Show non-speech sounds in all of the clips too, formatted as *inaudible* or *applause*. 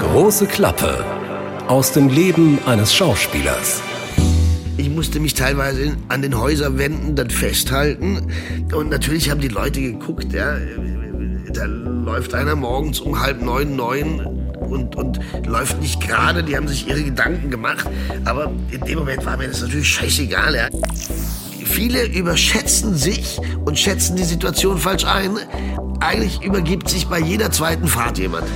Große Klappe aus dem Leben eines Schauspielers. Ich musste mich teilweise an den Häuserwänden dann festhalten. Und natürlich haben die Leute geguckt, ja. Da läuft einer morgens um halb neun, neun und, und läuft nicht gerade. Die haben sich ihre Gedanken gemacht. Aber in dem Moment war mir das natürlich scheißegal, ja. Viele überschätzen sich und schätzen die Situation falsch ein. Eigentlich übergibt sich bei jeder zweiten Fahrt jemand.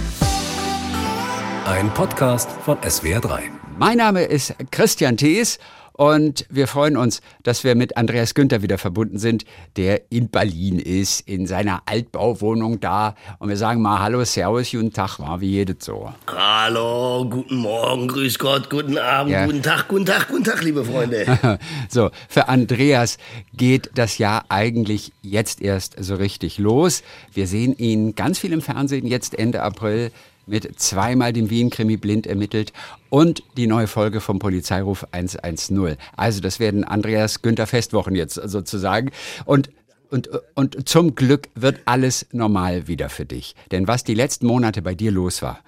Ein Podcast von SWR3. Mein Name ist Christian Thees und wir freuen uns, dass wir mit Andreas Günther wieder verbunden sind, der in Berlin ist, in seiner Altbauwohnung da. Und wir sagen mal Hallo, Servus, guten Tag, war wie jedes so. Hallo, guten Morgen, grüß Gott, guten Abend, Ja. guten Tag, guten Tag, guten Tag, liebe Freunde. *laughs* So, für Andreas geht das Jahr eigentlich jetzt erst so richtig los. Wir sehen ihn ganz viel im Fernsehen, jetzt Ende April mit zweimal dem Wien-Krimi blind ermittelt und die neue Folge vom Polizeiruf 110. Also das werden Andreas Günther Festwochen jetzt sozusagen. Und und, und zum Glück wird alles normal wieder für dich. Denn was die letzten Monate bei dir los war,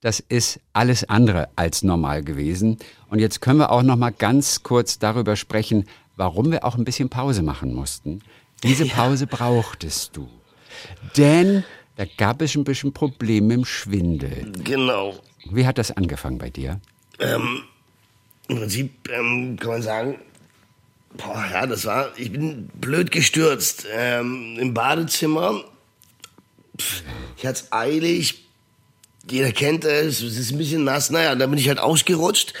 das ist alles andere als normal gewesen. Und jetzt können wir auch noch mal ganz kurz darüber sprechen, warum wir auch ein bisschen Pause machen mussten. Diese *laughs* Pause brauchtest du. Denn da gab es ein bisschen Probleme im Schwindel. genau. Wie hat das angefangen bei dir? Im Prinzip ähm, kann man sagen, boah, ja, das war, ich bin blöd gestürzt. Ähm, Im Badezimmer, pff, ich hatte es eilig, jeder kennt es, es ist ein bisschen nass, naja, da bin ich halt ausgerutscht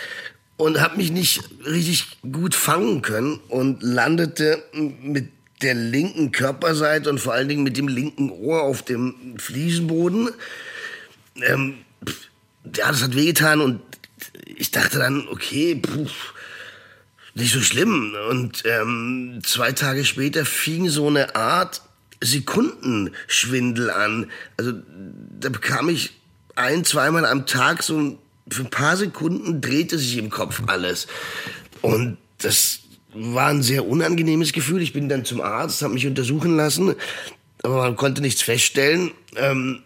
und habe mich nicht richtig gut fangen können und landete mit der linken Körperseite und vor allen Dingen mit dem linken Ohr auf dem Fliesenboden. Ähm, ja, das hat wehgetan und ich dachte dann, okay, puh, nicht so schlimm. Und ähm, zwei Tage später fing so eine Art Sekundenschwindel an. Also da bekam ich ein, zweimal am Tag so ein, für ein paar Sekunden drehte sich im Kopf alles. Und das war ein sehr unangenehmes Gefühl. Ich bin dann zum Arzt, habe mich untersuchen lassen, aber man konnte nichts feststellen. Ähm,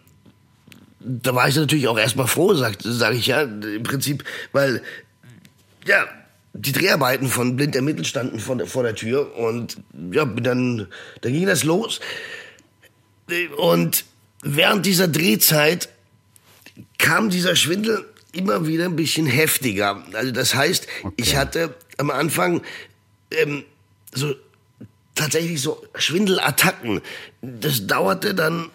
da war ich natürlich auch erstmal froh, sage sag ich ja, im Prinzip, weil, ja, die Dreharbeiten von Blind ermittelt standen vor der, vor der Tür und ja, dann, dann ging das los. Und während dieser Drehzeit kam dieser Schwindel immer wieder ein bisschen heftiger. Also das heißt, ich hatte am Anfang ähm, so tatsächlich so Schwindelattacken. Das dauerte dann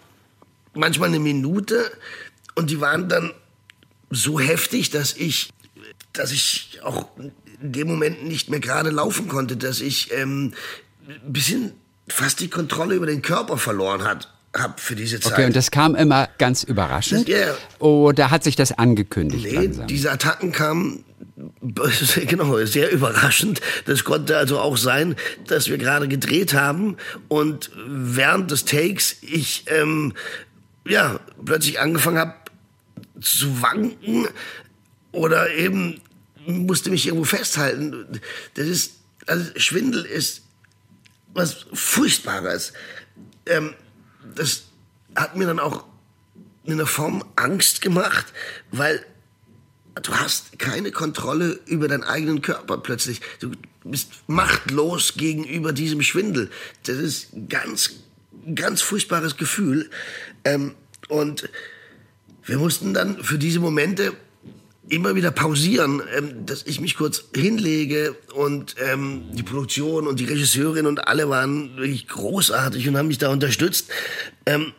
manchmal eine Minute und die waren dann so heftig, dass ich, dass ich auch in dem Moment nicht mehr gerade laufen konnte, dass ich ähm, ein bisschen fast die Kontrolle über den Körper verloren hat, hab für diese Zeit. Okay, und das kam immer ganz überraschend. Das- ja. Oder hat sich das angekündigt Nee, langsam? diese Attacken kamen *laughs* genau sehr überraschend. Das konnte also auch sein, dass wir gerade gedreht haben und während des Takes ich ähm, ja plötzlich angefangen habe zu wanken oder eben musste mich irgendwo festhalten. Das ist also Schwindel ist was Furchtbares. Ähm, das hat mir dann auch in einer Form Angst gemacht, weil du hast keine Kontrolle über deinen eigenen Körper plötzlich. Du bist machtlos gegenüber diesem Schwindel. Das ist ganz, ganz furchtbares Gefühl. Ähm, und wir mussten dann für diese Momente immer wieder pausieren, ähm, dass ich mich kurz hinlege und ähm, die Produktion und die Regisseurin und alle waren wirklich großartig und haben mich da unterstützt. Ähm,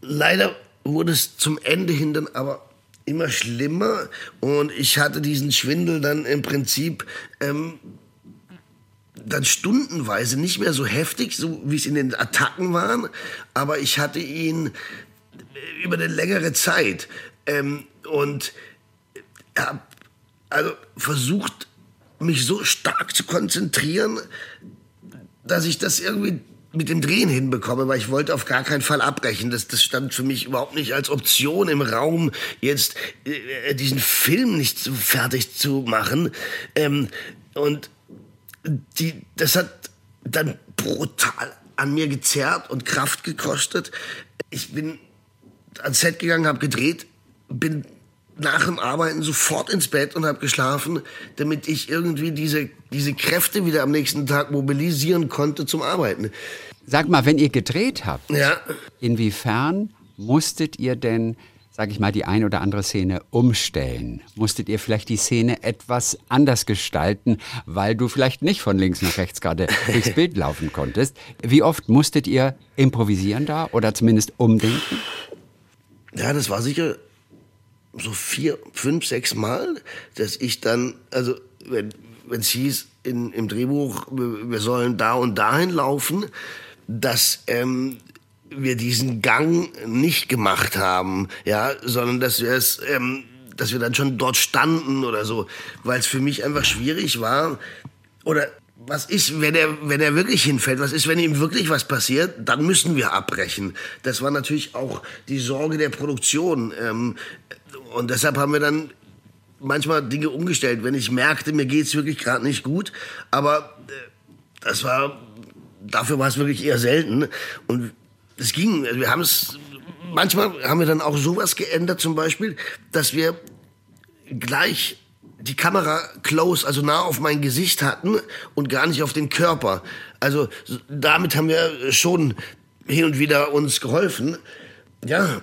leider wurde es zum Ende hin dann aber immer schlimmer. Und ich hatte diesen Schwindel dann im Prinzip ähm, dann stundenweise nicht mehr so heftig, so wie es in den Attacken waren, aber ich hatte ihn über eine längere Zeit. Ähm, und habe also versucht, mich so stark zu konzentrieren, dass ich das irgendwie mit dem Drehen hinbekomme, weil ich wollte auf gar keinen Fall abbrechen. Das, das stand für mich überhaupt nicht als Option im Raum, jetzt äh, diesen Film nicht so fertig zu machen. Ähm, und die, das hat dann brutal an mir gezerrt und Kraft gekostet. Ich bin ans Set gegangen, habe gedreht, bin nach dem Arbeiten sofort ins Bett und habe geschlafen, damit ich irgendwie diese, diese Kräfte wieder am nächsten Tag mobilisieren konnte zum Arbeiten. Sag mal, wenn ihr gedreht habt, Ja. inwiefern musstet ihr denn, sag ich mal, die ein oder andere Szene umstellen? Musstet ihr vielleicht die Szene etwas anders gestalten, weil du vielleicht nicht von links nach rechts gerade *laughs* durchs Bild laufen konntest? Wie oft musstet ihr improvisieren da oder zumindest umdenken? Ja, das war sicher so vier, fünf, sechs Mal, dass ich dann, also wenn es hieß in, im Drehbuch, wir wir sollen da und dahin laufen, dass ähm, wir diesen Gang nicht gemacht haben, ja, sondern dass wir es, ähm, dass wir dann schon dort standen oder so, weil es für mich einfach schwierig war. Oder was ist, wenn er, wenn er wirklich hinfällt? Was ist, wenn ihm wirklich was passiert? Dann müssen wir abbrechen. Das war natürlich auch die Sorge der Produktion. Ähm, und deshalb haben wir dann manchmal Dinge umgestellt, wenn ich merkte, mir geht's wirklich gerade nicht gut. Aber äh, das war, dafür war es wirklich eher selten. Und es ging, also wir haben es, manchmal haben wir dann auch sowas geändert, zum Beispiel, dass wir gleich die Kamera close, also nah auf mein Gesicht hatten und gar nicht auf den Körper. Also damit haben wir schon hin und wieder uns geholfen. Ja,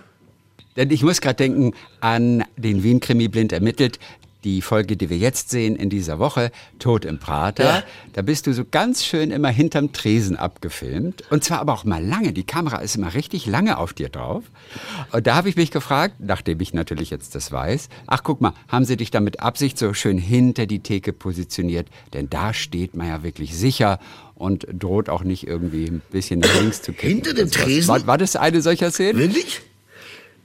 Denn ich muss gerade denken an den Wien-Krimi blind ermittelt. Die Folge, die wir jetzt sehen in dieser Woche, Tod im Prater. Ja. Da bist du so ganz schön immer hinterm Tresen abgefilmt. Und zwar aber auch mal lange. Die Kamera ist immer richtig lange auf dir drauf. Und da habe ich mich gefragt, nachdem ich natürlich jetzt das weiß, ach guck mal, haben sie dich da mit Absicht so schön hinter die Theke positioniert? Denn da steht man ja wirklich sicher und droht auch nicht irgendwie ein bisschen nach links zu kippen. Hinter dem sowas. Tresen? War, war das eine solcher Szene? wirklich?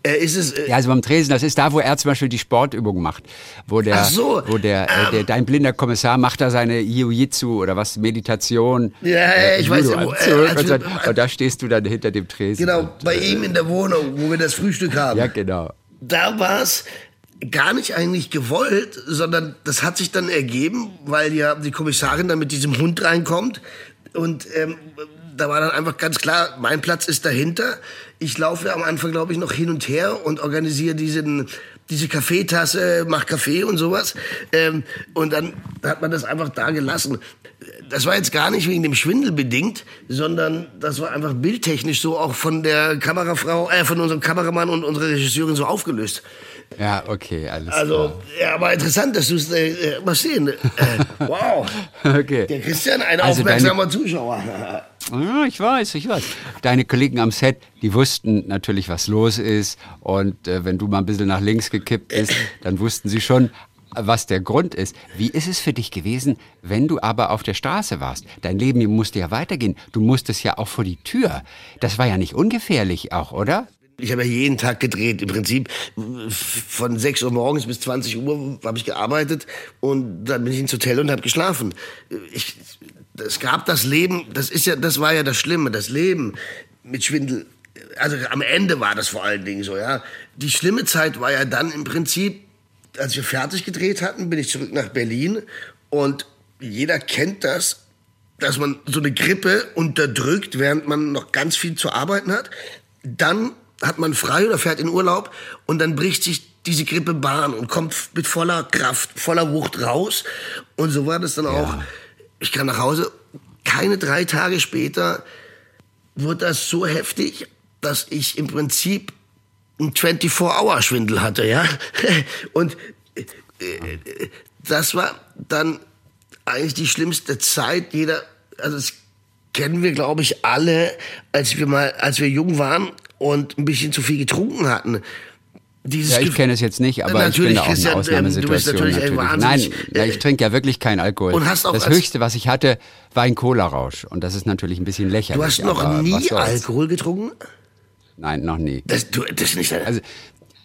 Äh, ist es, äh, Ja, also beim Tresen, das ist da, wo er zum Beispiel die Sportübung macht. Wo der, Ach so, wo der, äh, der, dein blinder Kommissar macht da seine Jiu-Jitsu oder was, Meditation. Ja, ja, ich weiß, Judo wo, äh, Anzug als und, und da stehst du dann hinter dem Tresen. genau, Und, bei äh, ihm in der Wohnung, wo wir das Frühstück haben. Ja, genau. da war es gar nicht eigentlich gewollt, sondern das hat sich dann ergeben, weil ja die Kommissarin dann mit diesem Hund reinkommt und ähm, da war dann einfach ganz klar, mein Platz ist dahinter. Ich laufe am Anfang, glaube ich, noch hin und her und organisiere diesen diese Kaffeetasse, mach Kaffee und sowas. Ähm, und dann hat man das einfach da gelassen. Das war jetzt gar nicht wegen dem Schwindel bedingt, sondern das war einfach bildtechnisch so auch von der Kamerafrau, äh, von unserem Kameramann und unserer Regisseurin so aufgelöst. Ja, okay, alles Also, ja, aber interessant, dass du es äh, äh, mal sehen. Äh, *laughs* wow. klar. Okay. Der Christian, ein Also aufmerksamer Zuschauer. *laughs* Ja, ich weiß, ich weiß. Deine Kollegen am Set, die wussten natürlich, was los ist. Und äh, wenn du mal ein bisschen nach links gekippt bist, dann wussten sie schon, was der Grund ist. Wie ist es für dich gewesen, wenn du aber auf der Straße warst? Dein Leben musste ja weitergehen. Du musstest ja auch vor die Tür. Das war ja nicht ungefährlich auch, oder? Ich habe ja jeden Tag gedreht. Im Prinzip von 6 Uhr morgens bis 20 Uhr habe ich gearbeitet und dann bin ich ins Hotel und habe geschlafen. Ich, es gab das Leben, das ist ja, das war ja das Schlimme, das Leben mit Schwindel. Also am Ende war das vor allen Dingen so, ja. Die schlimme Zeit war ja dann im Prinzip, als wir fertig gedreht hatten, bin ich zurück nach Berlin und jeder kennt das, dass man so eine Grippe unterdrückt, während man noch ganz viel zu arbeiten hat. Dann hat man frei oder fährt in Urlaub und dann bricht sich diese Grippe Bahn und kommt mit voller Kraft, voller Wucht raus. Und so war das dann auch. Ich kam nach Hause, keine drei Tage später wurde das so heftig, dass ich im Prinzip einen 24-Hour-Schwindel hatte, ja. *laughs* Und äh, äh, das war dann eigentlich die schlimmste Zeit. Jeder, also das kennen wir, glaube ich, alle, als wir mal, als wir jung waren und ein bisschen zu viel getrunken hatten. Dieses Ja, ich kenne es jetzt nicht, aber Natürlich, ich bin da auch eine ähm, du bist Ausnahmesituation. natürlich ein Nein, ja, äh, ich trinke ja wirklich keinen Alkohol. und hast auch das Höchste, was ich hatte, war ein Cola-Rausch. Und das ist natürlich ein bisschen lächerlich. Du hast noch nie. Alkohol getrunken? Nein, noch nie. Das, du, das ist nicht Also,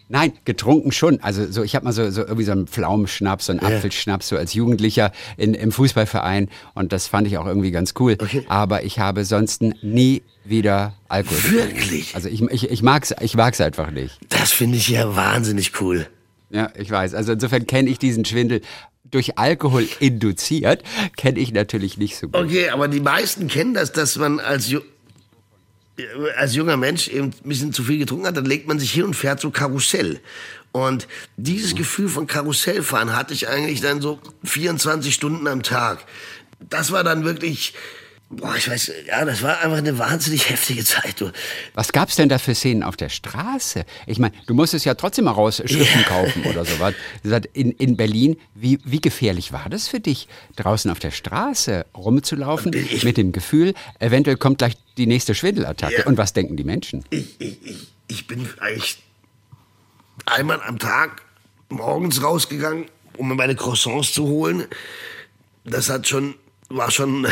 nein, getrunken schon. Also so, ich habe mal so, so irgendwie so einen Pflaumenschnaps, so einen Apfelschnaps, so als Jugendlicher in, im Fußballverein. Und das fand ich auch irgendwie ganz cool. Okay. Aber ich habe sonst nie wieder Alkohol getrunken. Wirklich? Also ich, ich, ich mag's, ich mag's einfach nicht. Das finde ich ja wahnsinnig cool. Ja, ich weiß. Also insofern kenne ich diesen Schwindel durch Alkohol induziert, kenne ich natürlich nicht so gut. Okay, aber die meisten kennen das, dass man als, als junger Mensch eben ein bisschen zu viel getrunken hat, dann legt man sich hin und fährt so Karussell. Und dieses Gefühl von Karussellfahren hatte ich eigentlich dann so 24 Stunden am Tag. Das war dann wirklich, boah, ich weiß, ja, das war einfach eine wahnsinnig heftige Zeit. Du. Was gab's denn da für Szenen auf der Straße? Ich meine, du musstest ja trotzdem mal raus Schriften Ja. kaufen oder sowas. In, in Berlin, wie, wie gefährlich war das für dich, draußen auf der Straße rumzulaufen Ich- mit dem Gefühl, eventuell kommt gleich die nächste Schwindelattacke? Ja. Und was denken die Menschen? Ich, ich, ich, ich bin eigentlich einmal am Tag morgens rausgegangen, um mir meine Croissants zu holen. Das hat schon, war schon,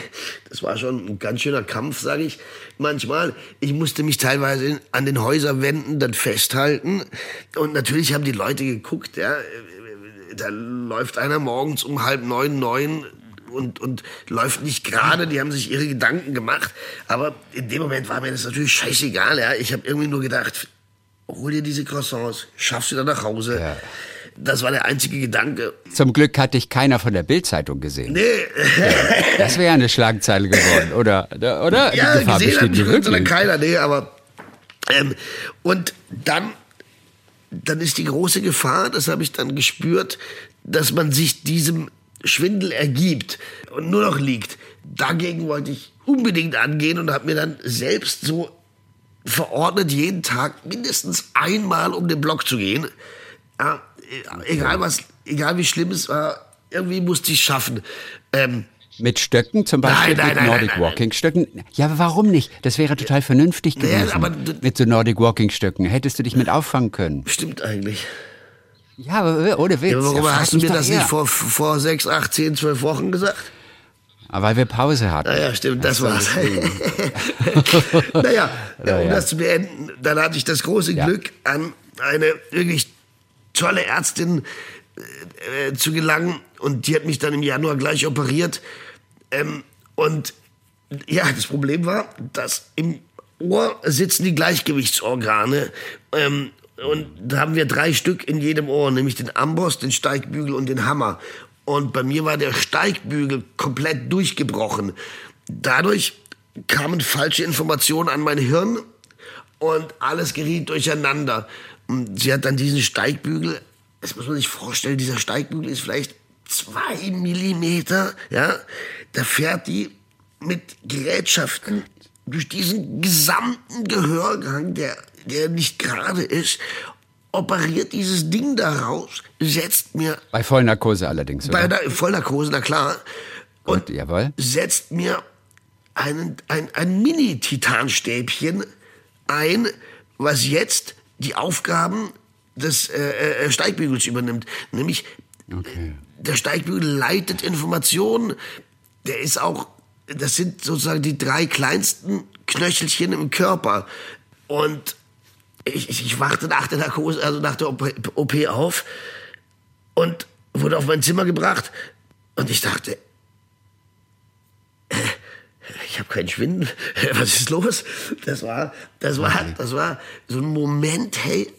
*laughs* das war schon ein ganz schöner Kampf, sage ich manchmal. Ich musste mich teilweise an den Häuserwänden dann festhalten. Und natürlich haben die Leute geguckt, ja. Da läuft einer morgens um halb neun, neun und, und läuft nicht gerade, die haben sich ihre Gedanken gemacht. Aber in dem Moment war mir das natürlich scheißegal. Ja. Ich habe irgendwie nur gedacht, hol dir diese Croissants, schaffst du dann nach Hause. Ja. Das war der einzige Gedanke. Zum Glück hat dich keiner von der Bildzeitung gesehen. Nee, Das wäre eine Schlagzeile geworden, oder? Oder? ja, die Gefahr gesehen hat wirklich. keiner, nee, aber ähm, und dann, dann ist die große Gefahr, das habe ich dann gespürt, dass man sich diesem Schwindel ergibt und nur noch liegt. Dagegen wollte ich unbedingt angehen und habe mir dann selbst so verordnet, jeden Tag mindestens einmal um den Block zu gehen. Ja, egal was, egal wie schlimm es war, irgendwie musste ich es schaffen. Ähm, Mit Stöcken zum Beispiel, Nein, nein, mit Nordic nein, Walking Stöcken. Ja, warum nicht? Das wäre total vernünftig gewesen. aber mit so Nordic Walking Stöcken hättest du dich mit auffangen können. stimmt eigentlich. Ja, aber ohne Witz. Ja, warum Ja, hast du mir das eher. nicht vor, vor sechs, acht, zehn, zwölf Wochen gesagt? Aber weil wir Pause hatten. Naja, stimmt, das war war's. *laughs* naja, *laughs* Ja, um das zu beenden, dann hatte ich das große Ja. Glück, an eine wirklich tolle Ärztin äh, zu gelangen und die hat mich dann im Januar gleich operiert. Ähm, und ja, das Problem war, dass im Ohr sitzen die Gleichgewichtsorgane. Ähm, und da haben wir drei Stück in jedem Ohr, nämlich den Amboss, den Steigbügel und den Hammer. Und bei mir war der Steigbügel komplett durchgebrochen. Dadurch kamen falsche Informationen an mein Hirn und alles geriet durcheinander. Und sie hat dann diesen Steigbügel, das muss man sich vorstellen, dieser Steigbügel ist vielleicht zwei Millimeter, ja. Da fährt die mit Gerätschaften durch diesen gesamten Gehörgang, der, der nicht gerade ist, operiert dieses Ding da raus, setzt mir Bei Vollnarkose allerdings, oder? bei der Vollnarkose, na klar, Gut, jawohl. setzt mir einen, ein, ein Mini-Titanstäbchen ein, was jetzt die Aufgaben des äh, äh, Steigbügels übernimmt. Nämlich, Okay. der Steigbügel leitet Informationen. Der ist auch, das sind sozusagen die drei kleinsten Knöchelchen im Körper. Und ich, ich, ich wachte nach der Narkose, also nach der OP, auf und wurde auf mein Zimmer gebracht. Und ich dachte, äh, ich habe keinen Schwindel. *laughs* Was ist los? Das war, das war, das war so ein Moment, hey,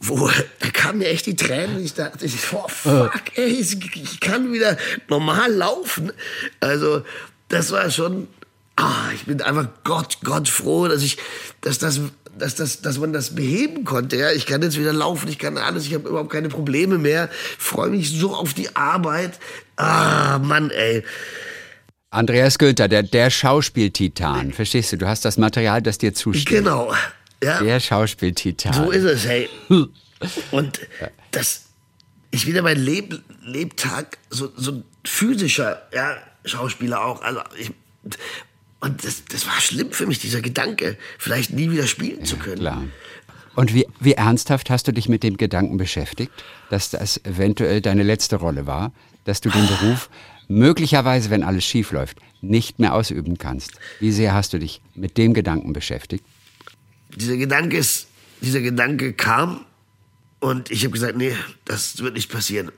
wo da kamen mir echt die Tränen. Ich dachte, oh fuck, ey, ich, ich kann wieder normal laufen. Also das war schon. Ah, ich bin einfach Gott, Gott froh, dass ich, dass das, dass das, dass man das beheben konnte. Ja, ich kann jetzt wieder laufen, ich kann alles, ich habe überhaupt keine Probleme mehr. Freue mich so auf die Arbeit. Ah, Mann, ey. Andreas Günther, der, der Schauspieltitan. Verstehst du? Du hast das Material, das dir zusteht. Genau. Ja. Der Schauspieltitan. So ist es, hey. *laughs* Und das, ich bin ja mein Leb, Lebtag so, so ein physischer ja, Schauspieler auch. Also ich, und das, das war schlimm für mich, dieser Gedanke, vielleicht nie wieder spielen zu können. Klar. Und wie, wie ernsthaft hast du dich mit dem Gedanken beschäftigt, dass das eventuell deine letzte Rolle war, dass du den *sighs* Beruf möglicherweise, wenn alles schief läuft, nicht mehr ausüben kannst? Wie sehr hast du dich mit dem Gedanken beschäftigt? Dieser Gedanke ist, dieser Gedanke kam und ich habe gesagt, nee, das wird nicht passieren.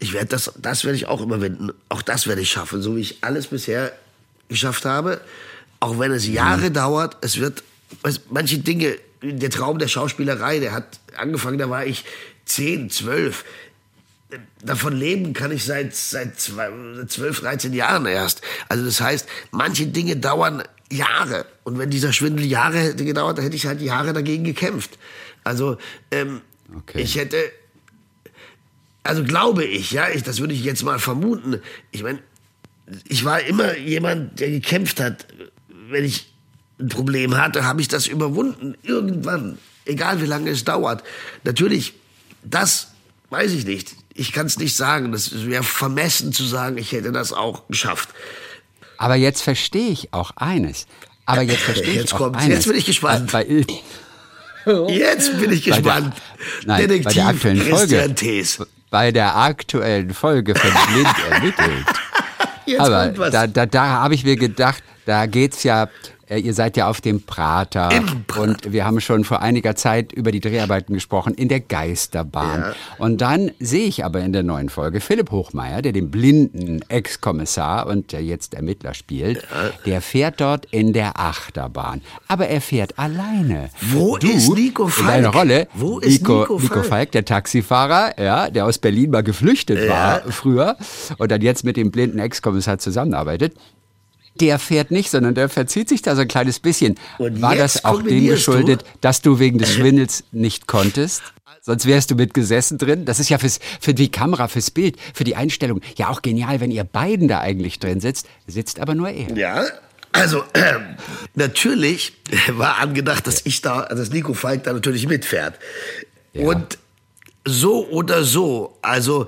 Ich werde das, das werde ich auch überwinden. Auch das werde ich schaffen, so wie ich alles bisher geschafft habe. Auch wenn es Jahre dauert, es wird, weißt, manche Dinge, der Traum der Schauspielerei, der hat angefangen, da war ich zehn, zwölf. Davon leben kann ich seit, seit zwei- 12, 13 Jahren erst. Also das heißt, manche Dinge dauern Jahre. Und wenn dieser Schwindel Jahre hätte gedauert, dann hätte ich halt Jahre dagegen gekämpft. Also ähm, Okay. Ich hätte, also glaube ich, ja, ich, das würde ich jetzt mal vermuten. Ich meine, ich war immer jemand, der gekämpft hat. Wenn ich ein Problem hatte, habe ich das überwunden. Irgendwann. Egal wie lange es dauert. Natürlich, das weiß ich nicht. Ich kann es nicht sagen. Das wäre vermessen zu sagen, ich hätte das auch geschafft. Aber jetzt verstehe ich auch eines. Aber jetzt *laughs* verstehe Jetzt ich auch kommt's. eines. Jetzt bin ich gespannt. Bei, *laughs* Jetzt bin ich Bei der- gespannt. nein, bei der aktuellen Christian Folge. Thees. bei der aktuellen Folge von *laughs* Blind ermittelt. Jetzt Aber kommt was. da, da, da habe ich mir gedacht, da geht's ja, äh, ihr seid ja auf dem Prater Prater. und wir haben schon vor einiger Zeit über die Dreharbeiten gesprochen in der Geisterbahn. Ja. Und dann sehe ich aber in der neuen Folge Philipp Hochmeier, der den blinden Ex-Kommissar und der jetzt Ermittler spielt, der fährt dort in der Achterbahn. Aber er fährt alleine. Wo du, ist Nico In Falk? deiner Rolle, Wo ist Nico, Nico Nico Falk? Falk, der Taxifahrer, ja, der aus Berlin mal geflüchtet war früher und dann jetzt mit dem blinden Ex-Kommissar zusammenarbeitet. Der fährt nicht, sondern der verzieht sich da so ein kleines bisschen. Und War das auch dem kombinierst du- geschuldet, dass du wegen des *laughs* Schwindels nicht konntest? Sonst wärst du mit gesessen drin. Das ist ja fürs, für die Kamera, fürs Bild, für die Einstellung ja auch genial, wenn ihr beiden da eigentlich drin sitzt. Sitzt aber nur er. Ja, also ähm, *clears throat* natürlich *laughs* war angedacht, dass ich da, dass Nico Falk da natürlich mitfährt. Und so oder so, also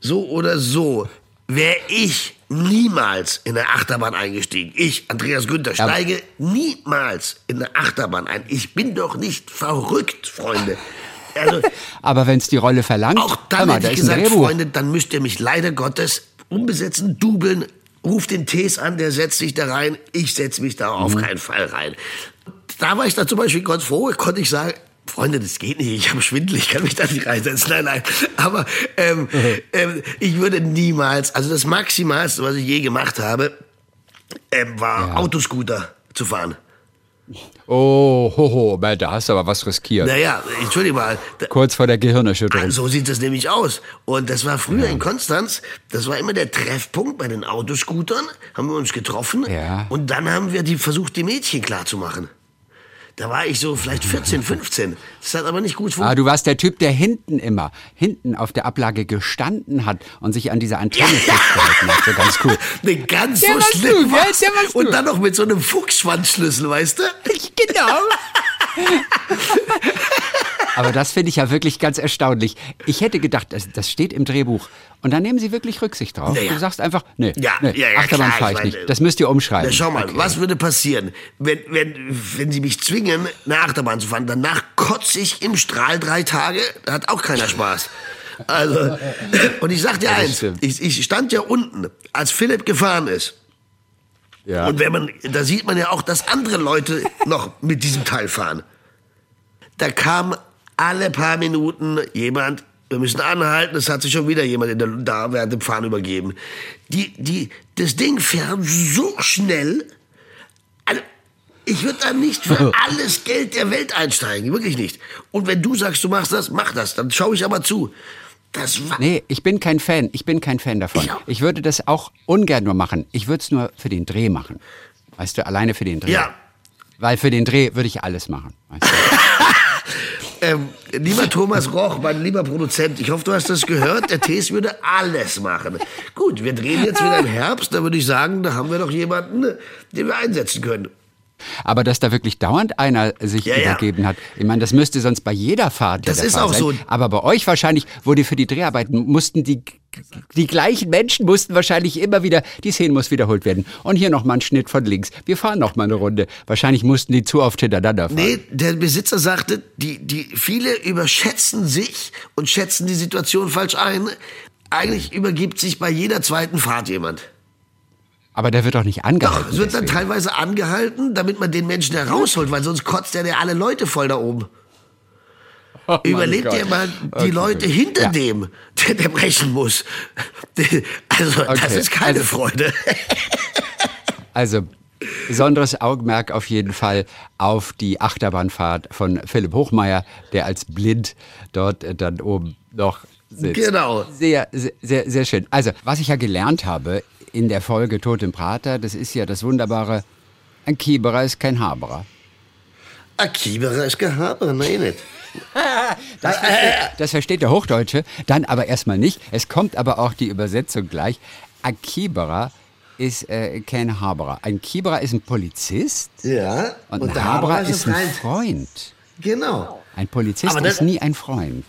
so oder so, wäre ich niemals in der Achterbahn eingestiegen. Ich, Andreas Günther, steige niemals in der Achterbahn ein. Ich bin doch nicht verrückt, Freunde. Also, *laughs* Aber wenn es die Rolle verlangt, auch dann mal, hätte ich gesagt. Freunde, dann müsst ihr mich leider Gottes umbesetzen, dubeln, ruft den Tees an, der setzt sich da rein, ich setze mich da auf Mhm. keinen Fall rein. Da war ich da zum Beispiel ganz froh, konnte ich sagen, Freunde, das geht nicht, ich habe Schwindel, ich kann mich da nicht reinsetzen. Nein, nein. Aber ähm, *laughs* ähm, ich würde niemals, also das Maximalste, was ich je gemacht habe, ähm, war Ja. Autoscooter zu fahren. Oh, hoho, ho, da hast du aber was riskiert. Naja, entschuldige mal, Kurz vor der Gehirnerschütterung. Ah, So sieht es nämlich aus. Und das war früher in Konstanz, das war immer der Treffpunkt bei den Autoscootern, haben wir uns getroffen. Ja. Und dann haben wir die versucht, die Mädchen klarzumachen. Da war ich so vielleicht 14, 15. Das hat aber nicht gut Ah, funktioniert. du warst der Typ, der hinten immer, hinten auf der Ablage gestanden hat und sich an dieser Antenne festgehalten hat. So ganz cool. *laughs* Ne, ganz Der so warst schlimm du, war's. Der warst Und dann noch mit so einem Fuchsschwanzschlüssel, weißt du? *laughs* Genau. *laughs* Aber das finde ich ja wirklich ganz erstaunlich. Ich hätte gedacht, das, das steht im Drehbuch. Und dann nehmen sie wirklich Rücksicht drauf. Naja. Du sagst einfach, nee, Ja, nee ja, ja, Achterbahn fahre ich ich meine, nicht. Das müsst ihr umschreiben. Na, schau mal, Okay. was würde passieren, wenn, wenn, wenn sie mich zwingen, eine Achterbahn zu fahren? Danach kotze ich im Strahl drei Tage. Da hat auch keiner Spaß. Also, *laughs* und ich sag dir eins, ich, ich stand ja unten, als Philipp gefahren ist. Ja. Und wenn man, da sieht man ja auch, dass andere Leute noch mit diesem Teil fahren. Da kam alle paar Minuten jemand, wir müssen anhalten, es hat sich schon wieder jemand in der, da während dem Fahren übergeben. Die, die, das Ding fährt so schnell, also, ich würde da nicht für *laughs* alles Geld der Welt einsteigen, wirklich nicht. Und wenn du sagst, du machst das, mach das, dann schaue ich aber zu. Das war, Nee, ich bin kein Fan. Ich bin kein Fan davon. Ich auch. Ich würde das auch ungern nur machen. Ich würde es nur für den Dreh machen. Weißt du, alleine für den Dreh. ja, Weil für den Dreh würde ich alles machen. Weißt du? *laughs* Ähm, lieber Thomas Roch, mein lieber Produzent, ich hoffe, du hast das gehört. Der Tees würde alles machen. Gut, wir drehen jetzt wieder im Herbst. Da würde ich sagen, da haben wir doch jemanden, den wir einsetzen können. Aber dass da wirklich dauernd einer sich Ja, ja. übergeben hat, ich meine, das müsste sonst bei jeder Fahrt ja Das der ist Fall auch sein. so. Aber bei euch wahrscheinlich, wo die für die Dreharbeiten mussten, die, die gleichen Menschen mussten wahrscheinlich immer wieder, die Szene muss wiederholt werden. Und hier nochmal ein Schnitt von links. Wir fahren nochmal eine Runde. Wahrscheinlich mussten die zu oft hintereinander fahren. Nee, der Besitzer sagte, die, die, viele überschätzen sich und schätzen die Situation falsch ein. Eigentlich übergibt sich bei jeder zweiten Fahrt jemand. Aber der wird doch nicht angehalten. Doch, es wird dann deswegen. teilweise angehalten, damit man den Menschen herausholt, weil sonst kotzt der ja alle Leute voll da oben. Oh Überleg dir mal die Okay. Leute hinter Ja. dem, der, der brechen muss. Also, das Okay. ist keine Also- Freude. Also besonderes Augenmerk auf jeden Fall auf die Achterbahnfahrt von Philipp Hochmeier, der als blind dort äh, dann oben noch sitzt. Genau. Sehr, sehr, sehr, schön. Also, was ich ja gelernt habe in der Folge Tod im Prater, das ist ja das wunderbare, ein Kieberer ist kein Haberer. Akibera ist gehabt, nein nicht. *laughs* Das versteht, das versteht der Hochdeutsche, dann aber erstmal nicht. Es kommt aber auch die Übersetzung gleich. Akibera ist äh, kein Haberer. Ein Kieberer ist ein Polizist Ja. und, und ein Haberer ist ein Freund. Genau. Ein Polizist das- ist nie ein Freund.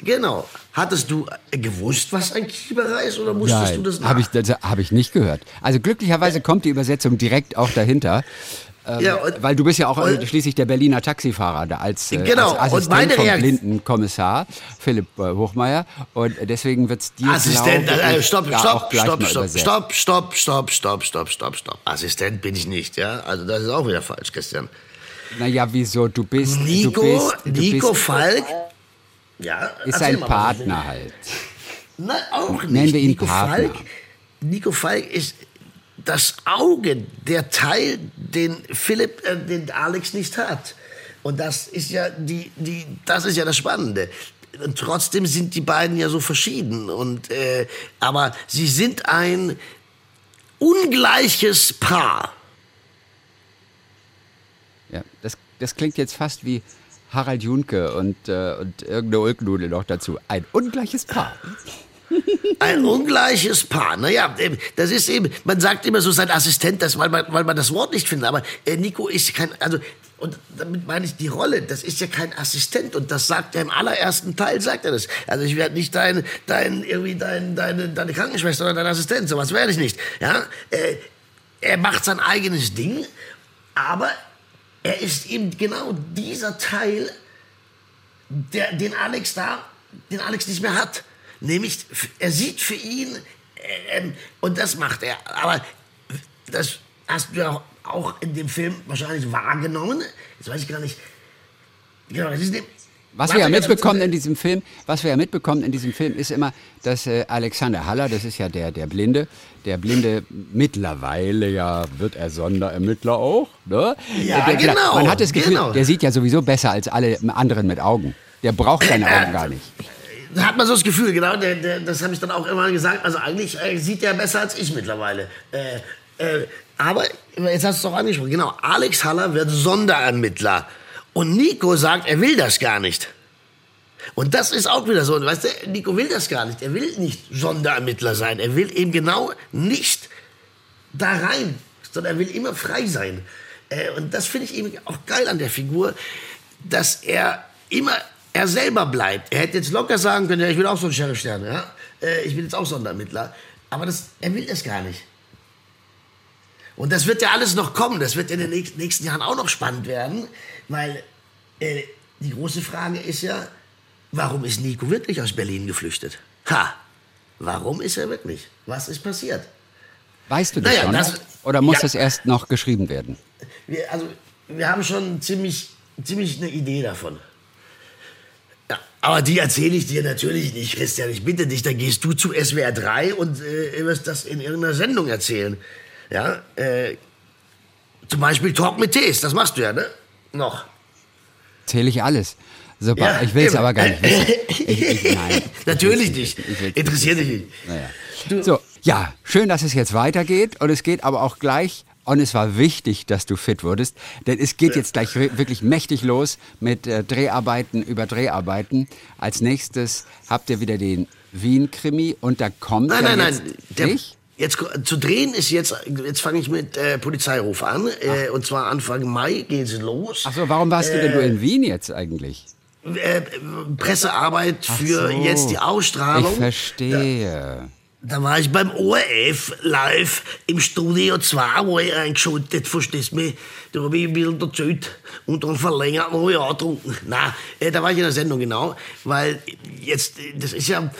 Genau. Hattest du gewusst, was ein Kieberer ist oder musstest du das nach? habe ich, habe ich nicht gehört. Also glücklicherweise kommt die Übersetzung direkt auch dahinter. Ähm, Ja, und- weil du bist ja auch äh, und- schließlich der Berliner Taxifahrer da als, äh, Genau, als Assistent vom Reakt- blinden Kommissar Philipp äh, Hochmeier. Und deswegen wird es dir Assistent, äh, ich, stopp, stopp, stopp, stopp, stopp, stopp, stopp, stopp, stopp, stopp, stopp. Assistent bin ich nicht, ja? Also das ist auch wieder falsch, Christian. Naja, wieso? Du bist. Nico, du bist, du Nico bist, Falk, ja, ist erzähl ein mal, was Partner halt. Nein, auch nicht. Nennen wir ihn Nico Partner. Falk, Nico Falk ist das Auge, der Teil, den Philipp, äh, den Alex nicht hat. Und das ist ja die, die, das ist ja das Spannende. Und trotzdem sind die beiden ja so verschieden. Und, äh, aber sie sind ein ungleiches Paar. Ja, das, das klingt jetzt fast wie Harald Junke und, äh, und irgendeine Ulknudel noch dazu. Ein ungleiches Paar. Ein ungleiches Paar. Naja, das ist eben, man sagt immer so sein Assistent, das, weil, man, weil man das Wort nicht findet. Aber äh, Nico ist kein, also, und damit meine ich die Rolle, das ist ja kein Assistent. Und das sagt er im allerersten Teil, sagt er das. Also ich werde nicht dein, dein, irgendwie dein, deine, deine Krankenschwester oder dein Assistent, sowas werde ich nicht. Ja? Äh, er macht sein eigenes Ding, aber er ist eben genau dieser Teil, der, den Alex da, den Alex nicht mehr hat. Nämlich, er sieht für ihn, äh, ähm, und das macht er. Aber das hast du ja auch in dem Film wahrscheinlich wahrgenommen. Jetzt weiß ich gar nicht. Genau, das ist dem, Was wir ja mitbekommen in diesem Film, was wir ja mitbekommen in diesem Film, ist immer, dass äh, Alexander Haller, das ist ja der, der Blinde, der Blinde mittlerweile ja wird er Sonderermittler auch, ne? Ja, der, der, genau, Man hat das Gefühl, genau. der sieht ja sowieso besser als alle anderen mit Augen. Der braucht seine Augen gar nicht. Da hat man so das Gefühl, genau, der, der, das habe ich dann auch immer gesagt. Also eigentlich äh, sieht er besser als ich mittlerweile. Äh, äh, aber jetzt hast du es doch angesprochen. Genau, Alex Haller wird Sonderermittler. Und Nico sagt, er will das gar nicht. Und das ist auch wieder so. Weißt du, Nico will das gar nicht. Er will nicht Sonderermittler sein. Er will eben genau nicht da rein, sondern er will immer frei sein. Äh, und das finde ich eben auch geil an der Figur, dass er immer er selber bleibt. Er hätte jetzt locker sagen können, ja, ich will auch so ein Sheriff-Stern, ja? Äh, ich will jetzt auch Sonderermittler. Aber das, er will das gar nicht. Und das wird ja alles noch kommen. Das wird in den nächsten- nächsten Jahren auch noch spannend werden, weil äh, die große Frage ist ja, warum ist Nico wirklich aus Berlin geflüchtet? Ha! Warum ist er wirklich? Was ist passiert? Weißt du das Naja, schon? das- Oder muss ja. das erst noch geschrieben werden? Wir, also, wir haben schon ziemlich, ziemlich eine Idee davon. Ja, aber die erzähle ich dir natürlich nicht, Christian. Ich bitte dich, dann gehst du zu SWR 3 und äh, wirst das in irgendeiner Sendung erzählen. Ja, äh, zum Beispiel Talk mit Tees, das machst du ja, ne? Noch. Zähle ich alles. Super, Ja, ich will es aber gar nicht wissen. *laughs* Ich, ich, nein, Natürlich nicht. Interessiert dich nicht. Naja. So, ja, schön, dass es jetzt weitergeht und es geht aber auch gleich. Und es war wichtig, dass du fit wurdest, denn es geht jetzt gleich wi- wirklich mächtig los mit äh, Dreharbeiten über Dreharbeiten. Als nächstes habt ihr wieder den Wien-Krimi und da kommt Nein, ja nein, jetzt nein. Der, nicht? jetzt zu drehen ist jetzt, jetzt fange ich mit äh, Polizeiruf an. Äh, und zwar Anfang Mai geht's los. Ach so, warum warst du denn du in Wien jetzt eigentlich? äh, Pressearbeit für so. jetzt die Ausstrahlung. Ich verstehe. Da war ich beim ORF live im Studio 2, wo ich eingeschaltet, verstehst du mich? Da habe ich ein bisschen erzählt und dann verlängert noch ja getrunken. Nein, äh, da war ich in der Sendung, genau. Weil jetzt, äh, das ist ja,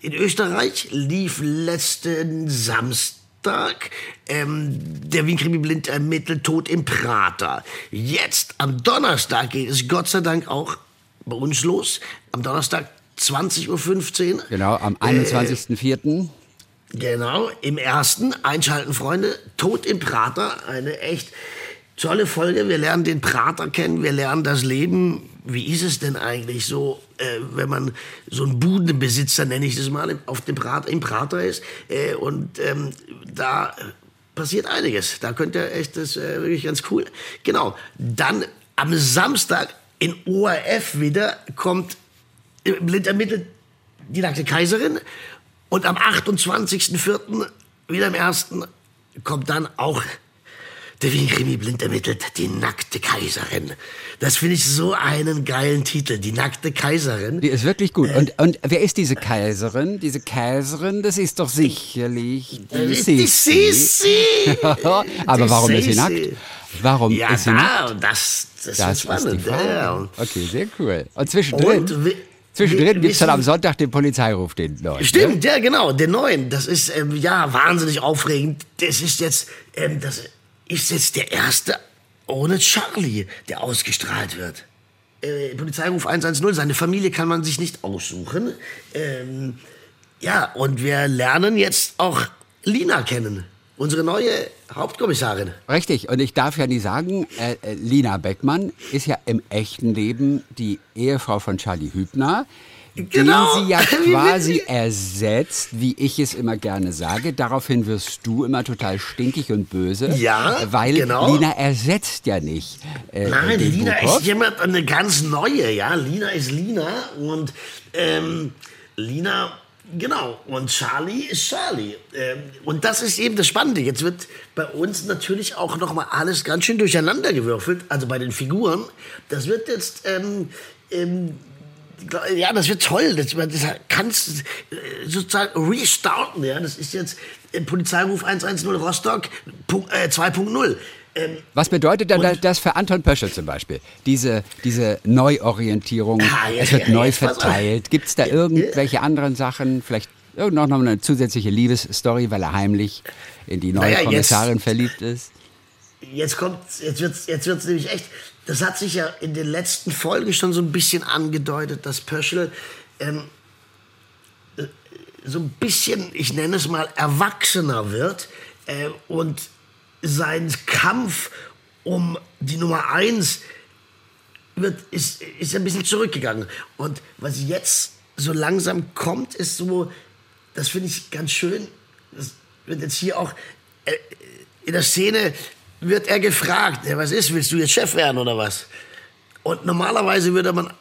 in Österreich lief letzten Samstag ähm, der Wien-Krimi blind ermittelt Tod im Prater. Jetzt am Donnerstag geht es Gott sei Dank auch bei uns los. Am Donnerstag 20.15 Uhr. Genau, am 21.04. Genau, im ersten Einschalten, Freunde. Tod im Prater, eine echt tolle Folge. Wir lernen den Prater kennen, wir lernen das Leben. Wie ist es denn eigentlich so, äh, wenn man so ein Budenbesitzer, nenne ich das mal, auf dem Prater, im Prater ist? Äh, und ähm, da passiert einiges. Da könnt ihr echt, das äh, wirklich ganz cool. Genau, dann am Samstag in ORF wieder kommt äh, blind ermittelt die nackte Kaiserin und am 28.04. wieder im ersten kommt dann auch der Wien-Krimi blind ermittelt, die nackte Kaiserin. Das finde ich so einen geilen Titel, die nackte Kaiserin. Die ist wirklich gut. Und, und wer ist diese Kaiserin? Diese Kaiserin, das ist doch sicherlich die Die Sissi. Sissi. *laughs* Aber Die warum ist sie nackt? Warum Ja, ist sie da, nackt? das, das, Das ist spannend. Frage. Ja. Okay, sehr cool. Und zwischendrin, Und zwischendrin wi- gibt es dann am Sonntag den Polizeiruf, den neuen. Stimmt, ja, genau, den neuen. Das ist ähm, ja wahnsinnig aufregend. Das ist jetzt, ähm, das ist jetzt der erste ohne Charlie, der ausgestrahlt wird. Äh, Polizeiruf 110, seine Familie kann man sich nicht aussuchen. Ähm, ja, und wir lernen jetzt auch Lina kennen, unsere neue Hauptkommissarin. Richtig, und ich darf ja nie sagen, äh, äh, Lina Beckmann ist ja im echten Leben die Ehefrau von Charlie Hübner, Genau. den sie ja *laughs* quasi ersetzt, wie ich es immer gerne sage. Daraufhin wirst du immer total stinkig und böse. Ja, Weil genau. Lina ersetzt ja nicht. Äh, Nein, Lina Buchhoff. ist jemand, eine ganz neue, ja. Lina ist Lina und ähm, Lina, genau, und Charlie ist Charlie. Ähm, und das ist eben das Spannende. Jetzt wird bei uns natürlich auch nochmal alles ganz schön durcheinander gewürfelt, also bei den Figuren. Das wird jetzt, ähm, ähm, ja, das wird toll. Das, das kannst äh, sozusagen restarten. Ja, das ist jetzt äh, Polizeiruf 110 Rostock äh, 2.0. Ähm, Was bedeutet Und- das für Anton Pöschel zum Beispiel? Diese, diese Neuorientierung, Ah, ja, es wird ja, neu jetzt verteilt. Gibt es da irgendwelche anderen Sachen? Vielleicht noch eine zusätzliche Liebesstory, weil er heimlich in die neue Naja, jetzt- Kommissarin verliebt ist? jetzt kommt, jetzt wird's, jetzt wird's nämlich echt. Das hat sich ja in den letzten Folgen schon so ein bisschen angedeutet, dass Pöschel ähm, äh, so ein bisschen, ich nenne es mal, erwachsener wird äh, und sein Kampf um die Nummer eins wird, ist, ist ein bisschen zurückgegangen. Und was jetzt so langsam kommt, ist so, das finde ich ganz schön, das wird jetzt hier auch äh, in der Szene wird er gefragt, ja, was ist, willst du jetzt Chef werden oder was? Und normalerweise würde man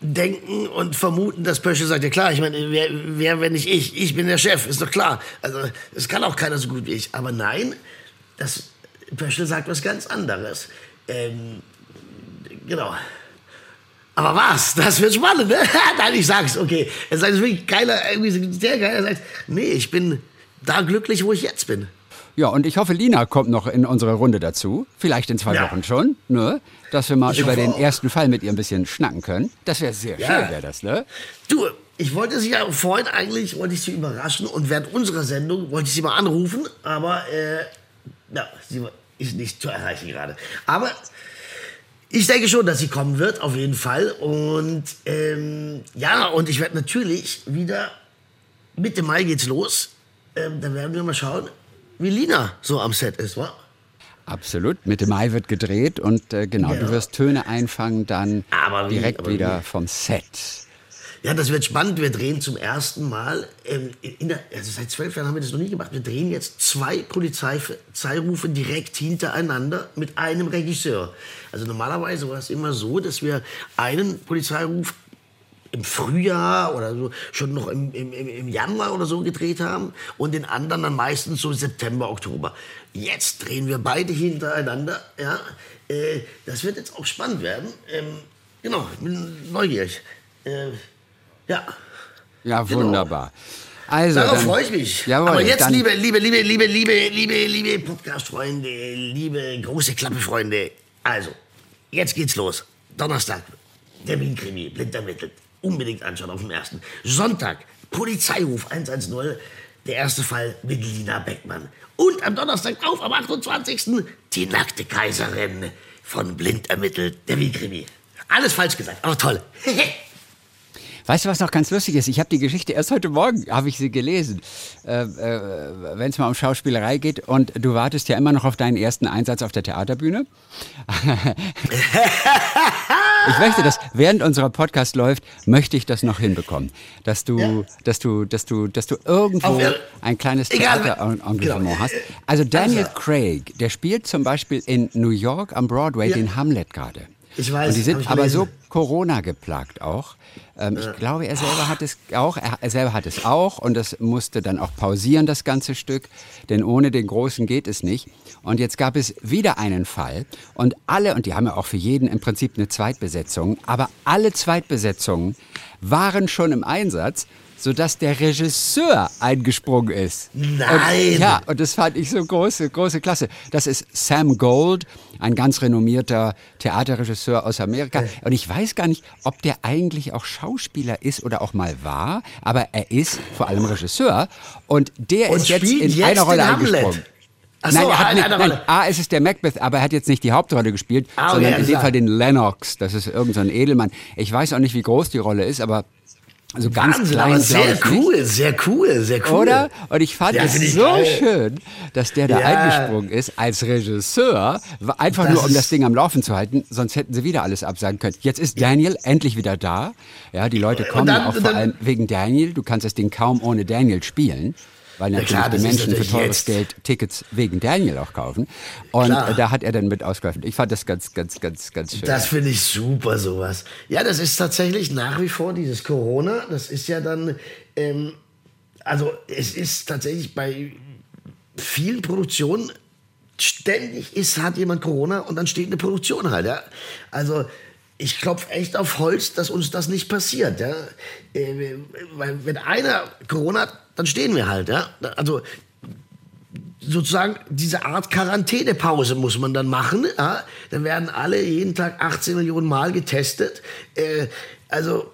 denken und vermuten, dass Pöschel sagt, ja klar, ich meine, wer, wer, wenn nicht ich? Ich bin der Chef, ist doch klar. Also, das kann auch keiner so gut wie ich. Aber nein, das, Pöschel sagt was ganz anderes. Ähm, genau. Aber was? Das wird spannend, ne? *laughs* Nein, ich sag's, okay. Er sagt, es ist wirklich geiler, irgendwie sehr geil. Er sagt, nee, ich bin da glücklich, wo ich jetzt bin. Ja, und ich hoffe, Lina kommt noch in unsere Runde dazu. Vielleicht in zwei Ja. Wochen schon, ne? Dass wir mal Ich über den auch. ersten Fall mit ihr ein bisschen schnacken können. Das wäre sehr Ja. schön, wäre das, ne? Du, ich wollte sie ja vorhin eigentlich, wollte ich sie überraschen und während unserer Sendung wollte ich sie mal anrufen, aber äh, ja, sie ist nicht zu erreichen gerade. Aber ich denke schon, dass sie kommen wird, auf jeden Fall. Und ähm, ja, und ich werde natürlich wieder, Mitte Mai geht's los. Ähm, dann werden wir mal schauen, wie Lina so am Set ist, wa? Absolut. Mitte Mai wird gedreht und äh, genau, Ja. du wirst Töne einfangen dann wie, direkt aber wie? wieder vom Set. Ja, das wird spannend. Wir drehen zum ersten Mal, ähm, der, also seit zwölf Jahren haben wir das noch nie gemacht. Wir drehen jetzt zwei Polizeirufe direkt hintereinander mit einem Regisseur. Also normalerweise war es immer so, dass wir einen Polizeiruf im Frühjahr oder so schon noch im, im, im im Januar oder so gedreht haben und den anderen dann meistens so September, Oktober. Jetzt drehen wir beide hintereinander. Ja, äh, das wird jetzt auch spannend werden. Ähm, genau, ich bin neugierig. Äh, ja. Ja, Genau. wunderbar. Also, Darauf dann, freue ich mich. Jawohl, Aber jetzt, liebe, liebe, liebe, liebe, liebe, liebe, liebe Podcast-Freunde, liebe große Klappe-Freunde. Also, jetzt geht's los. Donnerstag, der Wien-Krimi, blind ermittelt. Unbedingt anschauen auf dem ersten. Sonntag, Polizeiruf 110, der erste Fall mit Lina Beckmann. Und am Donnerstag auf, am 28. die nackte Kaiserin von blind ermittelt, der Wien-Krimi. Alles falsch gesagt, aber toll. *laughs* Weißt du, was noch ganz lustig ist? Ich habe die Geschichte erst heute Morgen, habe ich sie gelesen. Äh, äh, Wenn es mal um Schauspielerei geht und du wartest ja immer noch auf deinen ersten Einsatz auf der Theaterbühne. *laughs* ich möchte das, während unserer Podcast läuft, möchte ich das noch hinbekommen. Dass du, Ja. dass du, dass du, dass du irgendwo Auf ein kleines Theaterengagement genau. hast. Also Daniel Also- Craig, der spielt zum Beispiel in New York am Broadway Ja. den Hamlet gerade. Ich weiß. Und die sind aber so Corona geplagt auch. Ähm, ich glaube, er selber hat es auch. Er, selber hat es auch und das musste dann auch pausieren, das ganze Stück, denn ohne den Großen geht es nicht. Und jetzt gab es wieder einen Fall und alle, und die haben ja auch für jeden im Prinzip eine Zweitbesetzung, aber alle Zweitbesetzungen waren schon im Einsatz sodass der Regisseur eingesprungen ist. Nein! Und, ja, und das fand ich so große, große Klasse. Das ist Sam Gold, ein ganz renommierter Theaterregisseur aus Amerika. Und ich weiß gar nicht, ob der eigentlich auch Schauspieler ist oder auch mal war, aber er ist vor allem Regisseur und der Und ist jetzt in jetzt einer Rolle eingesprungen. Ach so, nein, er hat nicht, einer nein, Rolle. A ist es der Macbeth, aber er hat jetzt nicht die Hauptrolle gespielt, Ah, sondern okay, in dem Fall den Lennox. Das ist irgendein so ein Edelmann. Ich weiß auch nicht, wie groß die Rolle ist, aber also ganz Wahnsinn, klein, sehr ich nicht. cool, sehr cool, sehr cool. Oder? Und ich fand Ja, es ich so geil. schön, dass der da Ja. eingesprungen ist als Regisseur, einfach Das nur um das Ding am Laufen zu halten, sonst hätten sie wieder alles absagen können. Jetzt ist Daniel endlich wieder da. Ja, die Leute kommen dann- auch vor allem wegen Daniel. Du kannst das Ding kaum ohne Daniel spielen. Weil natürlich klar, die Menschen für teures Geld Tickets wegen Daniel auch kaufen. Und Klar. da hat er dann mit ausgeholfen. Ich fand das ganz, ganz, ganz, ganz schön. Das finde ich super, sowas. Ja, das ist tatsächlich nach wie vor dieses Corona. Das ist ja dann, ähm, also es ist tatsächlich bei vielen Produktionen ständig ist, hat jemand Corona und dann steht eine Produktion halt, ja. Also ich klopfe echt auf Holz, dass uns das nicht passiert, ja. Äh, weil wenn einer Corona hat, dann stehen wir halt, ja. Also sozusagen diese Art Quarantänepause muss man dann machen. Ja? Dann werden alle jeden Tag 18 Millionen Mal getestet. Äh, also,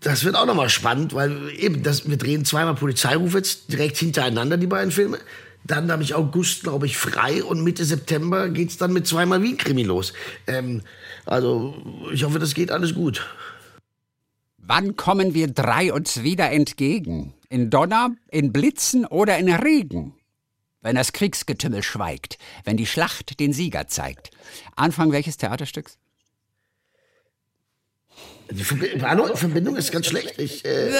das wird auch nochmal spannend, weil eben, das, wir drehen zweimal Polizeiruf jetzt direkt hintereinander, die beiden Filme. Dann habe ich August, glaube ich, frei und Mitte September geht's dann mit zweimal Wien-Krimi los. Ähm, also, ich hoffe, das geht alles gut. Wann kommen wir drei uns wieder entgegen? In Donner, in Blitzen oder in Regen? Wenn das Kriegsgetümmel schweigt, wenn die Schlacht den Sieger zeigt. Anfang welches Theaterstücks? Die Verbi- Arno, die Verbindung ist ganz schlecht. Ich, äh,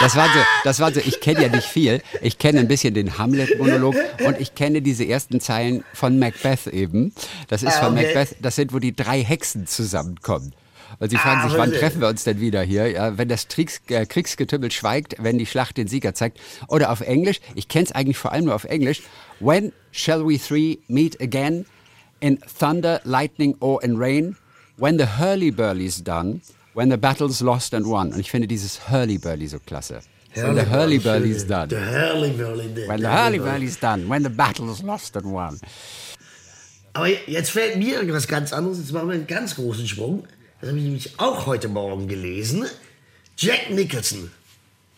das war so, das war so, ich kenne ja nicht viel. Ich kenne ein bisschen den Hamlet-Monolog und ich kenne diese ersten Zeilen von Macbeth eben. Das ist Ah, von. Macbeth, das sind, wo die drei Hexen zusammenkommen. Und sie fragen Ah, sich, wann treffen wir uns denn wieder hier? Ja, wenn das Kriegs, äh, Kriegsgetümmel schweigt, wenn die Schlacht den Sieger zeigt. Oder auf Englisch, ich kenne es eigentlich vor allem nur auf Englisch. When shall we three meet again? In thunder, lightning or in rain? When the hurly-burly's done? When the battle's lost and won? Und ich finde dieses hurly-burly so klasse. When the hurly-burly's done. The Hurly-Burly. When the hurly-burly's done. When the battle's lost and won. Aber jetzt fällt mir was ganz anderes. Jetzt machen wir einen ganz großen Sprung. Das habe ich nämlich auch heute Morgen gelesen. Jack Nicholson,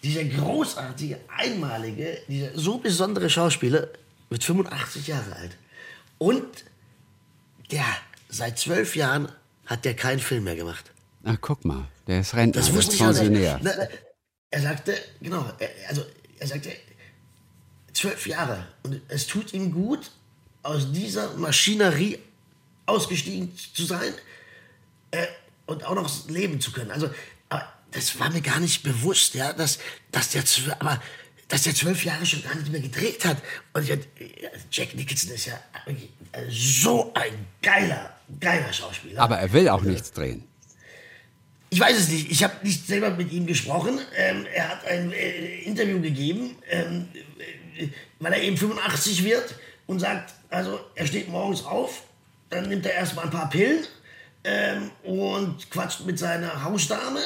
dieser großartige, einmalige, dieser so besondere Schauspieler, wird 85 Jahre alt. Und der, seit zwölf Jahren hat der keinen Film mehr gemacht. Ach, guck mal, der ist Rentner, Das wusste ich Pensionär. nicht. Na, na, Er sagte, genau, er, also er sagte, zwölf Jahre. Und es tut ihm gut, aus dieser Maschinerie ausgestiegen zu sein äh, und auch noch leben zu können. Also, das war mir gar nicht bewusst, ja, dass, dass der zwölf, aber dass der zwölf Jahre schon gar nicht mehr gedreht hat. Und ich, Jack Nicholson ist ja wirklich so ein geiler, geiler Schauspieler. Aber er will auch nichts drehen. Ich weiß es nicht. Ich habe nicht selber mit ihm gesprochen. Ähm, er hat ein äh, Interview gegeben, ähm, äh, weil er eben 85 wird und sagt, also er steht morgens auf, dann nimmt er erstmal ein paar Pillen ähm, und quatscht mit seiner Hausdame.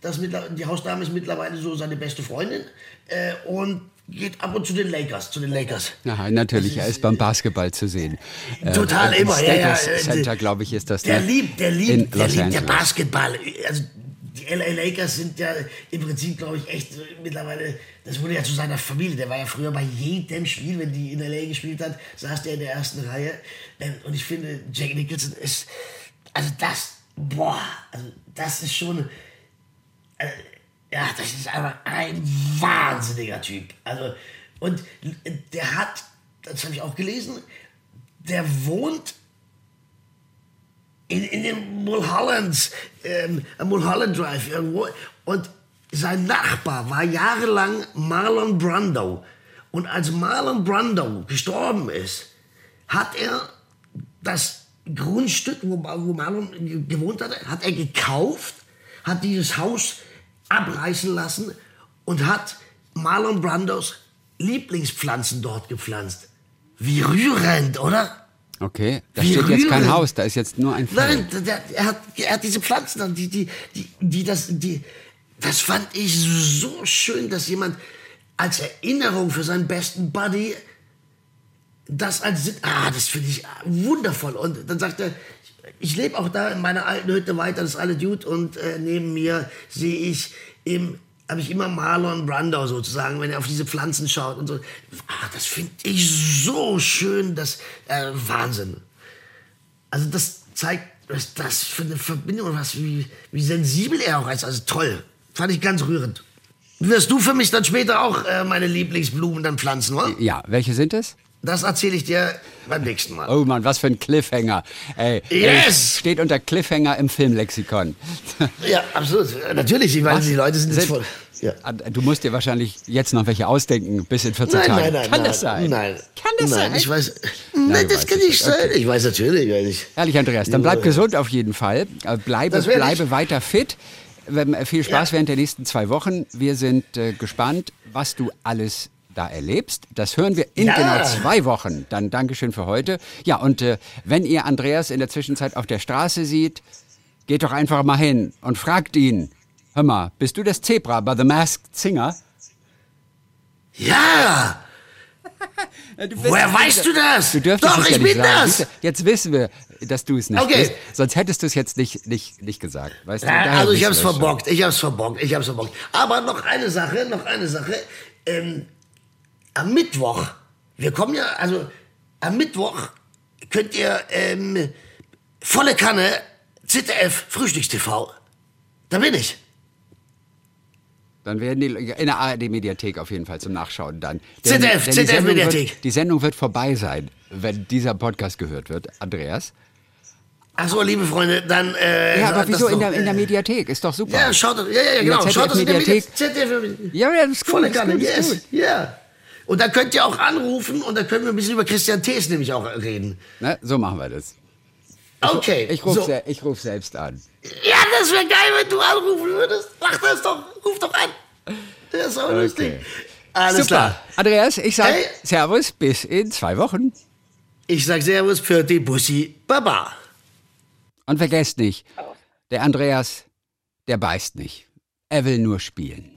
Das die Hausdame ist mittlerweile so seine beste Freundin äh, und geht ab und zu den Lakers, zu den Lakers. Ja, natürlich, er ist beim Basketball zu sehen. *laughs* Äh, Total im immer, ja, ja. Äh, Center, glaube ich, ist das. Der ne? liebt, der In liebt, der liebt der. Basketball. Also die LA Lakers sind ja im Prinzip, glaube ich, echt so mittlerweile, das wurde ja zu seiner Familie. Der war ja früher bei jedem Spiel, wenn die in LA gespielt hat, saß der in der ersten Reihe. Und ich finde, Jack Nicholson ist, also das, boah, also das ist schon, äh, ja, das ist einfach ein wahnsinniger Typ. Also, und der hat, das habe ich auch gelesen, der wohnt in, in dem Mulholland, ähm, Mulholland Drive irgendwo. Und sein Nachbar war jahrelang Marlon Brando. Und als Marlon Brando gestorben ist, hat er das Grundstück, wo, wo Marlon gewohnt hatte, hat er gekauft, hat dieses Haus abreißen lassen und hat Marlon Brandos Lieblingspflanzen dort gepflanzt. Wie rührend, oder? Okay, da Wie steht jetzt kein rührend. Haus, da ist jetzt nur ein Feld. Nein, der, er, hat, er hat diese Pflanzen, die, die, die, die das, die, das fand ich so schön, dass jemand als Erinnerung für seinen besten Buddy das als, ah, das finde ich wundervoll. Und dann sagt er, ich lebe auch da in meiner alten Hütte weiter, das ist alle Dude und äh, neben mir sehe ich im habe ich immer Marlon Brando sozusagen, wenn er auf diese Pflanzen schaut und so. Ah, das finde ich so schön, das äh, Wahnsinn. Also das zeigt, was das für eine Verbindung was, wie, wie sensibel er auch ist. Also toll. Fand ich ganz rührend. Wirst du für mich dann später auch äh, meine Lieblingsblumen dann pflanzen, oder? Ja, welche sind es? Das erzähle ich dir beim nächsten Mal. Oh Mann, was für ein Cliffhanger. Ey, Yes! ey, steht unter Cliffhanger im Filmlexikon. Ja, absolut. Natürlich, ich meine, die Leute sind, jetzt Sind- voll. Ja. Du musst dir wahrscheinlich jetzt noch welche ausdenken, bis in 14 Nein, Tagen. nein, nein. Kann nein, das sein? Nein. Kann das nein, sein? Ich weiß. Nein, du das kann nicht sein. Ich weiß natürlich, weil ich. Herrlich, Andreas. Dann bleib gesund auf jeden Fall. Äh, Bleibe, ich. bleibe weiter fit. Ähm, äh, Viel Spaß Ja. während der nächsten zwei Wochen. Wir sind äh, gespannt, was du alles da erlebst. Das hören wir in Ja. genau zwei Wochen. Dann Dankeschön für heute. Ja, und äh, wenn ihr Andreas in der Zwischenzeit auf der Straße sieht, geht doch einfach mal hin und fragt ihn. Hör mal, bist du das Zebra bei The Masked Singer? Ja! *laughs* Woher weißt du das? Du dürftest Doch, es ich ja nicht bin sagen. das! Jetzt wissen wir, dass du es nicht Okay. bist. Sonst hättest du es jetzt nicht, nicht, nicht gesagt. Weißt du? Also ich hab's schon. verbockt, ich hab's verbockt, ich hab's verbockt. Aber noch eine Sache, noch eine Sache. Ähm, am Mittwoch, wir kommen ja, also am Mittwoch könnt ihr ähm, volle Kanne ZDF Frühstückstv. Da bin ich. Dann werden die in der ARD-Mediathek auf jeden Fall zum Nachschauen dann. ZDF, die ZDF Mediathek. Wird, die Sendung wird vorbei sein, wenn dieser Podcast gehört wird. Andreas? Ach so, liebe Freunde, dann. Äh, Ja, aber wieso in der, in der Mediathek? Ist doch super. Ja, schaut, ja, ja, ja, In der genau. Schaut das in der. Mediathek. ZDF. Ja, ja, das ist gut, Volle Kanne, yes, ja. Und da könnt ihr auch anrufen und da können wir ein bisschen über Christian Thees nämlich auch reden. Ne? So machen wir das. Okay. Ich rufe so. se ich ruf selbst an. Ja, das wäre geil, wenn du anrufen würdest. Mach das doch. Ruf doch an. Das ist auch lustig. Alles Super. klar. Andreas, ich sage Hey. Servus, bis in zwei Wochen. Ich sag Servus für die Bussi Baba. Und vergesst nicht, der Andreas, der beißt nicht. Er will nur spielen.